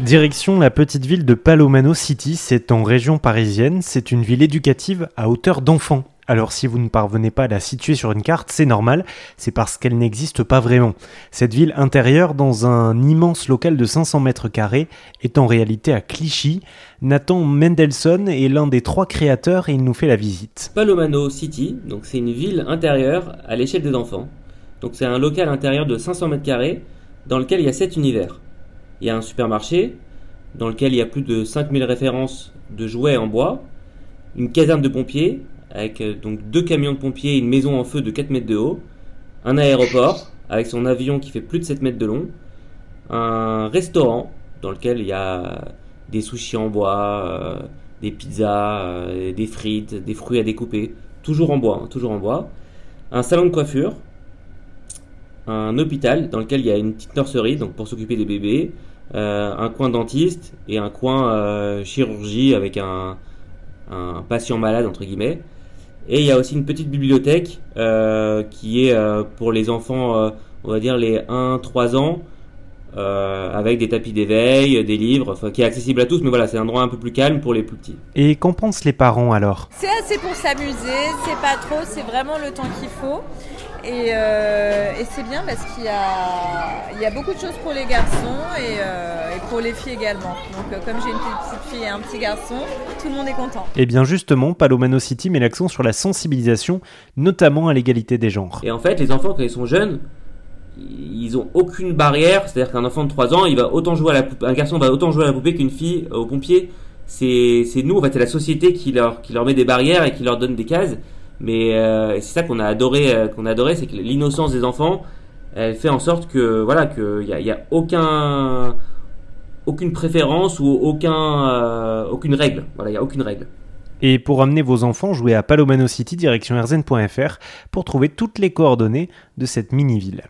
Direction la petite ville de Palomano City, c'est en région parisienne, c'est une ville éducative à hauteur d'enfant. Alors si vous ne parvenez pas à la situer sur une carte, c'est normal, c'est parce qu'elle n'existe pas vraiment. Cette ville intérieure, dans un immense local de 500 mètres carrés, est en réalité à Clichy. Nathan Mendelssohn est l'un des trois créateurs et il nous fait la visite. Palomano City, donc c'est une ville intérieure à l'échelle des enfants. Donc c'est un local intérieur de 500 mètres carrés dans lequel il y a 7 univers il y a un supermarché dans lequel il y a plus de 5000 références de jouets en bois, une caserne de pompiers avec euh, donc deux camions de pompiers une maison en feu de 4 mètres de haut, un aéroport avec son avion qui fait plus de 7 mètres de long, un restaurant dans lequel il y a des sushis en bois, euh, des pizzas, euh, des frites, des fruits à découper, toujours en bois, hein, toujours en bois, un salon de coiffure, un hôpital dans lequel il y a une petite nurserie donc pour s'occuper des bébés, euh, un coin dentiste et un coin euh, chirurgie avec un, un, patient malade entre guillemets. Et il y a aussi une petite bibliothèque euh, qui est pour les enfants, on va dire les 1-3 ans, avec des tapis d'éveil, des livres, qui est accessible à tous, mais voilà, c'est un endroit un peu plus calme pour les plus petits. Et qu'en pensent les parents alors? C'est assez pour s'amuser, c'est pas trop, c'est vraiment le temps qu'il faut. Euh, et, c'est bien parce qu'il y a, il y a beaucoup de choses pour les garçons et, euh, pour les filles également. Donc euh, comme j'ai une petite fille et un petit garçon, tout le monde est content. Et bien justement, Palomano City met l'accent sur la sensibilisation, notamment à l'égalité des genres. Et en fait, les enfants, quand ils sont jeunes, ils ont aucune barrière. C'est-à-dire qu'un enfant de 3 ans, il va autant jouer à la un garçon va autant jouer à la poupée qu'une fille au pompier. C'est, c'est nous, en fait, c'est la société qui leur, qui leur met des barrières et qui leur donne des cases. Mais euh, c'est ça qu'on a adoré, euh, qu'on a adoré, c'est que l'innocence des enfants, elle fait en sorte que voilà qu'il y a, y a aucun aucune préférence ou euh, aucune règle. Aucune règle. Et pour amener vos enfants, jouez à Palomano City direction rzn.fr pour trouver toutes les coordonnées de cette mini-ville.